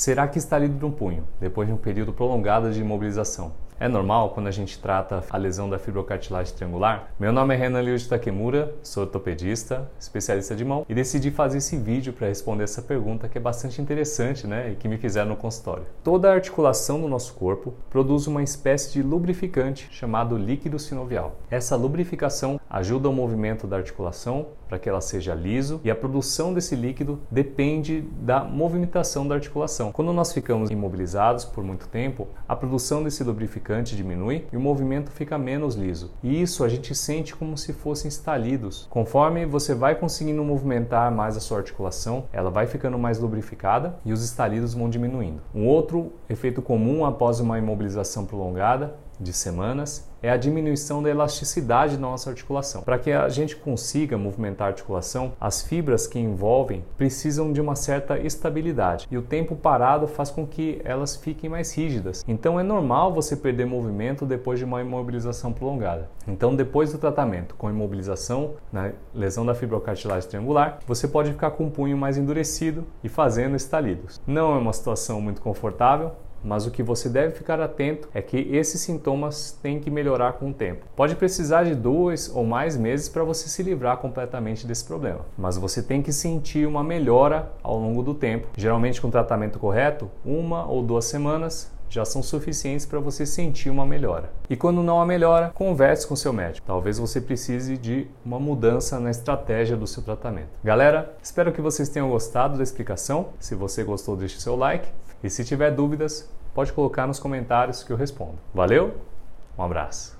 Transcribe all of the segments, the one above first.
Será que estalido no punho, depois de um período prolongado de imobilização? É normal quando a gente trata a lesão da fibrocartilagem triangular? Meu nome é Renan Liu de Takemura, sou ortopedista, especialista de mão e decidi fazer esse vídeo para responder essa pergunta que é bastante interessante né, e que me fizeram no consultório. Toda a articulação do nosso corpo produz uma espécie de lubrificante chamado líquido sinovial. Essa lubrificação ajuda o movimento da articulação para que ela seja liso e a produção desse líquido depende da movimentação da articulação. Quando nós ficamos imobilizados por muito tempo, a produção desse lubrificante diminui e o movimento fica menos liso. E isso a gente sente como se fossem estalidos. Conforme você vai conseguindo movimentar mais a sua articulação, ela vai ficando mais lubrificada e os estalidos vão diminuindo. Um outro efeito comum após uma imobilização prolongada de semanas é a diminuição da elasticidade da nossa articulação. Para que a gente consiga movimentar a articulação, as fibras que envolvem precisam de uma certa estabilidade e o tempo parado faz com que elas fiquem mais rígidas. Então é normal você perder movimento depois de uma imobilização prolongada. Então, depois do tratamento com imobilização na lesão da fibrocartilagem triangular, você pode ficar com o punho mais endurecido e fazendo estalidos. Não é uma situação muito confortável, mas o que você deve ficar atento é que esses sintomas têm que melhorar com o tempo. Pode precisar de dois ou mais meses para você se livrar completamente desse problema, mas você tem que sentir uma melhora ao longo do tempo. Geralmente, com o tratamento correto, uma ou duas semanas já são suficientes para você sentir uma melhora. E quando não há melhora, converse com seu médico. Talvez você precise de uma mudança na estratégia do seu tratamento. Galera, espero que vocês tenham gostado da explicação. Se você gostou, deixe seu like. E se tiver dúvidas, pode colocar nos comentários que eu respondo. Valeu? Um abraço.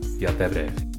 i a pebre.